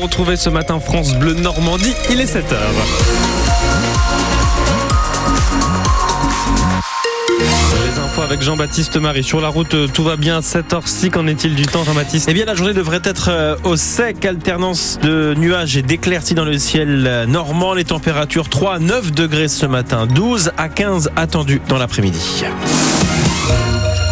vous ce matin France Bleu Normandie. Il est 7h. Les infos avec Jean-Baptiste Marie. Sur la route, tout va bien. 7h6, qu'en est-il du temps, Jean-Baptiste? Eh bien, la journée devrait être euh, au sec, alternance de nuages et d'éclaircies dans le ciel euh, normand. Les températures 3 à 9 degrés ce matin, 12 à 15 attendus dans l'après-midi.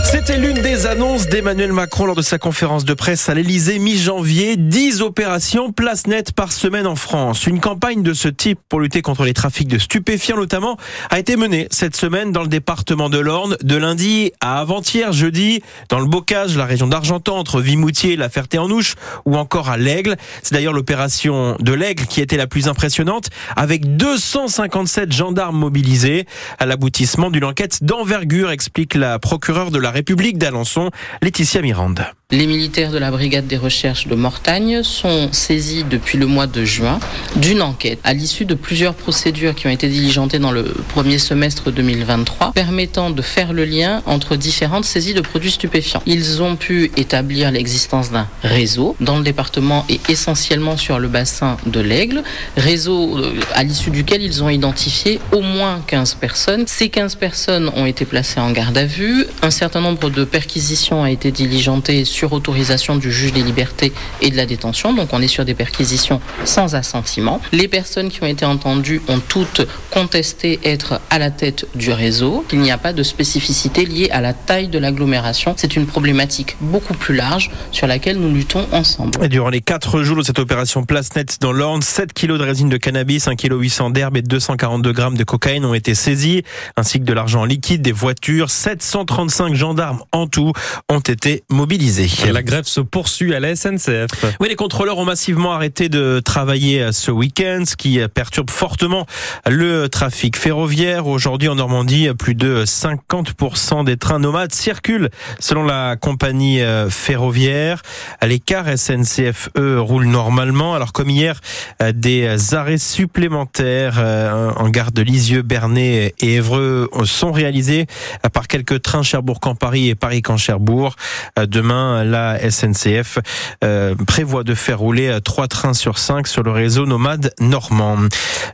C'était l'une des annonces d'Emmanuel Macron lors de sa conférence de presse à l'Elysée mi-janvier. 10 opérations place nette par semaine en France. Une campagne de ce type pour lutter contre les trafics de stupéfiants notamment a été menée cette semaine dans le département de l'Orne de lundi à avant-hier jeudi dans le Bocage, la région d'Argentan entre Vimoutier et la Ferté-en-Ouche ou encore à l'Aigle. C'est d'ailleurs l'opération de l'Aigle qui était la plus impressionnante avec 257 gendarmes mobilisés à l'aboutissement d'une enquête d'envergure explique la procureure de la République d'Alençon, Laetitia Mirande. Les militaires de la brigade des recherches de Mortagne sont saisis depuis le mois de juin d'une enquête à l'issue de plusieurs procédures qui ont été diligentées dans le premier semestre 2023 permettant de faire le lien entre différentes saisies de produits stupéfiants. Ils ont pu établir l'existence d'un réseau dans le département et essentiellement sur le bassin de l'Aigle, réseau euh, à l'issue duquel ils ont identifié au moins 15 personnes. Ces 15 personnes ont été placées en garde à vue. Un certain nombre de perquisitions a été diligenté sur autorisation du juge des libertés et de la détention. Donc on est sur des perquisitions sans assentiment. Les personnes qui ont été entendues ont toutes contesté être à la tête du réseau. Il n'y a pas de spécificité liée à la taille de l'agglomération. C'est une problématique beaucoup plus large sur laquelle nous luttons ensemble. Durant les quatre jours de cette opération Place Net dans l'Orne, 7 kilos de résine de cannabis, 1 kg 800 d'herbe et 242 grammes de cocaïne ont été saisis, ainsi que de l'argent liquide, des voitures. 735 gendarmes en tout ont été mobilisés. La grève se poursuit à la SNCF. Oui, les contrôleurs ont massivement arrêté de travailler ce week-end, ce qui perturbe fortement le trafic ferroviaire. Aujourd'hui, en Normandie, plus de 50% des trains nomades circulent, selon la compagnie euh, ferroviaire. Les cars SNCF, eux, roulent normalement. Alors, comme hier, euh, des arrêts supplémentaires euh, en gare de Lisieux, Bernay et Évreux sont réalisés par quelques trains Cherbourg-Camp-Paris et Paris-Camp-Cherbourg. Demain, la SNCF euh, prévoit de faire rouler trois trains sur cinq sur le réseau nomade normand.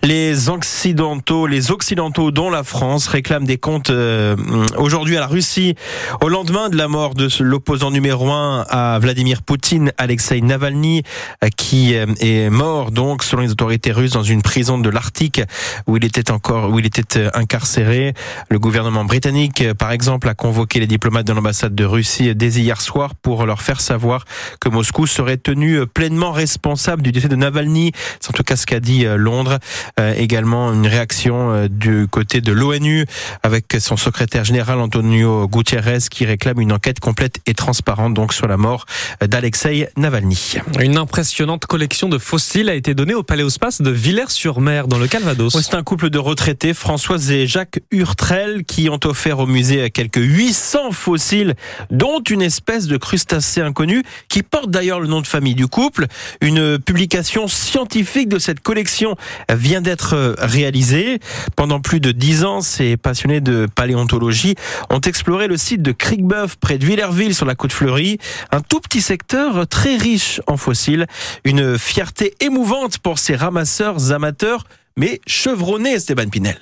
Les occidentaux, les occidentaux dont la France réclament des comptes euh, aujourd'hui à la Russie au lendemain de la mort de l'opposant numéro un à Vladimir Poutine, Alexei Navalny, euh, qui est mort donc selon les autorités russes dans une prison de l'Arctique où il était encore où il était incarcéré. Le gouvernement britannique, par exemple, a convoqué les diplomates de l'ambassade de Russie dès hier soir pour pour leur faire savoir que Moscou serait tenu pleinement responsable du décès de Navalny. C'est en tout cas ce qu'a dit euh, Londres. Euh, également une réaction euh, du côté de l'ONU avec son secrétaire général Antonio Gutiérrez qui réclame une enquête complète et transparente donc sur la mort d'Alexei Navalny. Une impressionnante collection de fossiles a été donnée au Paléospace de Villers-sur-Mer dans le Calvados. C'est un couple de retraités, Françoise et Jacques Hurtrel, qui ont offert au musée quelques 800 fossiles, dont une espèce de crustacé inconnu, qui porte d'ailleurs le nom de famille du couple. Une publication scientifique de cette collection vient d'être réalisée. Pendant plus de dix ans, ces passionnés de paléontologie ont exploré le site de Crickbuff près de Villerville sur la côte fleurie. Un tout petit secteur très riche en fossiles. Une fierté émouvante pour ces ramasseurs amateurs, mais chevronnés, Esteban Pinel.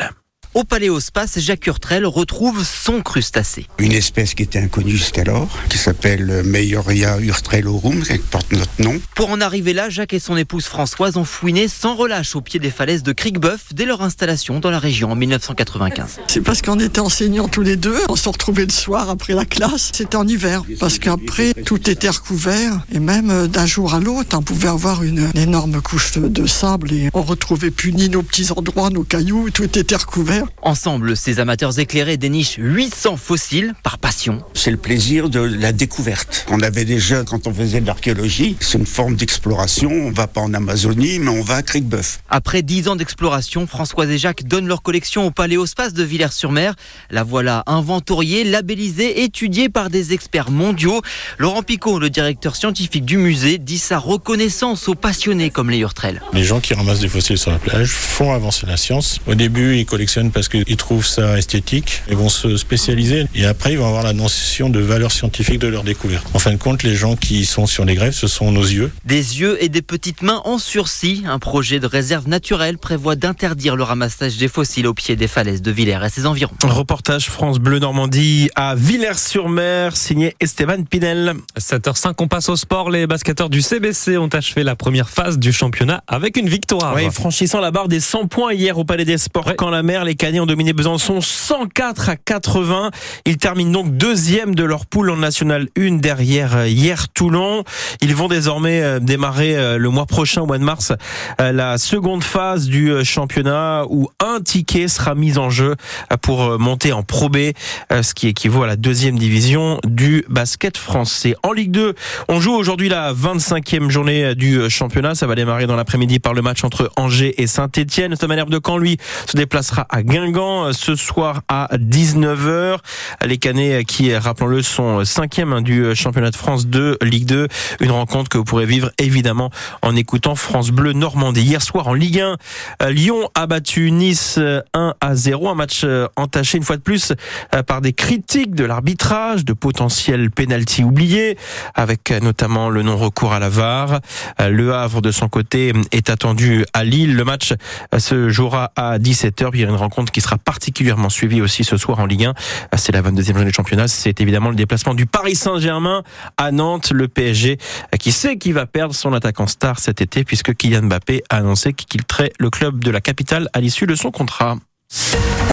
Au Paléospace, Jacques Urtrel retrouve son crustacé. Une espèce qui était inconnue jusqu'alors, qui s'appelle Meioria urtrelorum, qui porte notre nom. Pour en arriver là, Jacques et son épouse Françoise ont fouiné sans relâche au pied des falaises de Criquebeuf dès leur installation dans la région en 1995. C'est parce qu'on était enseignants tous les deux, on se retrouvait le soir après la classe, c'était en hiver, parce qu'après tout était recouvert, et même euh, d'un jour à l'autre, on pouvait avoir une, énorme couche de sable et on retrouvait plus ni nos petits endroits, nos cailloux, tout était recouvert. Ensemble, ces amateurs éclairés dénichent 800 fossiles par passion. C'est le plaisir de la découverte. On avait déjà, quand on faisait de l'archéologie, c'est une forme d'exploration. On va pas en Amazonie, mais on va à Criquebeuf. Après 10 ans d'exploration, Françoise et Jacques donnent leur collection au Paléospace de Villers-sur-Mer. La voilà inventoriée, labellisée, étudiée par des experts mondiaux. Laurent Picot, le directeur scientifique du musée, dit sa reconnaissance aux passionnés comme les Hurtrel. Les gens qui ramassent des fossiles sur la plage font avancer la science. Au début, ils collectionnent viennent parce qu'ils trouvent ça esthétique. Ils vont se spécialiser et après ils vont avoir la notion de valeur scientifique de leur découverte. En fin de compte, les gens qui sont sur les grèves, ce sont nos yeux. Des yeux et des petites mains en sursis. Un projet de réserve naturelle prévoit d'interdire le ramassage des fossiles au pied des falaises de Villers et ses environs. Reportage France Bleu Normandie à Villers-sur-Mer, signé Esteban Pinel. 7h05, on passe au sport. Les basketteurs du CBC ont achevé la première phase du championnat avec une victoire. Oui, franchissant la barre des 100 points hier au Palais des Sports. Ouais. Quand la mer, les Caniers ont dominé Besançon 104 à 80. Ils terminent donc deuxième de leur poule en National 1 derrière euh, hier Toulon. Ils vont désormais euh, démarrer euh, le mois prochain, au mois de mars, la seconde phase du championnat où un ticket sera mis en jeu pour monter en Pro B, ce qui équivaut à la deuxième division du basket français. En Ligue 2, on joue aujourd'hui la 25e journée du championnat. Ça va démarrer dans l'après-midi par le match entre Angers et Saint-Etienne. Thomas Herbe de Caen, lui, se déplacera à Guingamp euh, ce soir à 19h. Les Canets euh, qui, rappelons-le, sont cinquième hein, du euh, championnat de France de Ligue 2. Une rencontre que vous pourrez vivre évidemment en écoutant France Bleu Normandie. Hier soir en Ligue 1, euh, Lyon a battu Nice euh, 1 à 0. Un match euh, entaché une fois de plus euh, par des critiques de l'arbitrage, de potentiels pénalties oubliés, avec euh, notamment le non-recours à la VAR. Euh, Le Havre, de son côté, est attendu à Lille. Le match euh, se jouera à 17h. Puis il y a une rencontre qui sera particulièrement suivie aussi ce soir en Ligue 1. Euh, C'est la 22e journée de championnat. C'est évidemment le déplacement du Paris Saint-Germain à Nantes, le PSG, qui sait qu'il va perdre son attaquant star cet été, puisque Kylian Mbappé a annoncé qu'il quitterait le club de la capitale à l'issue de son contrat.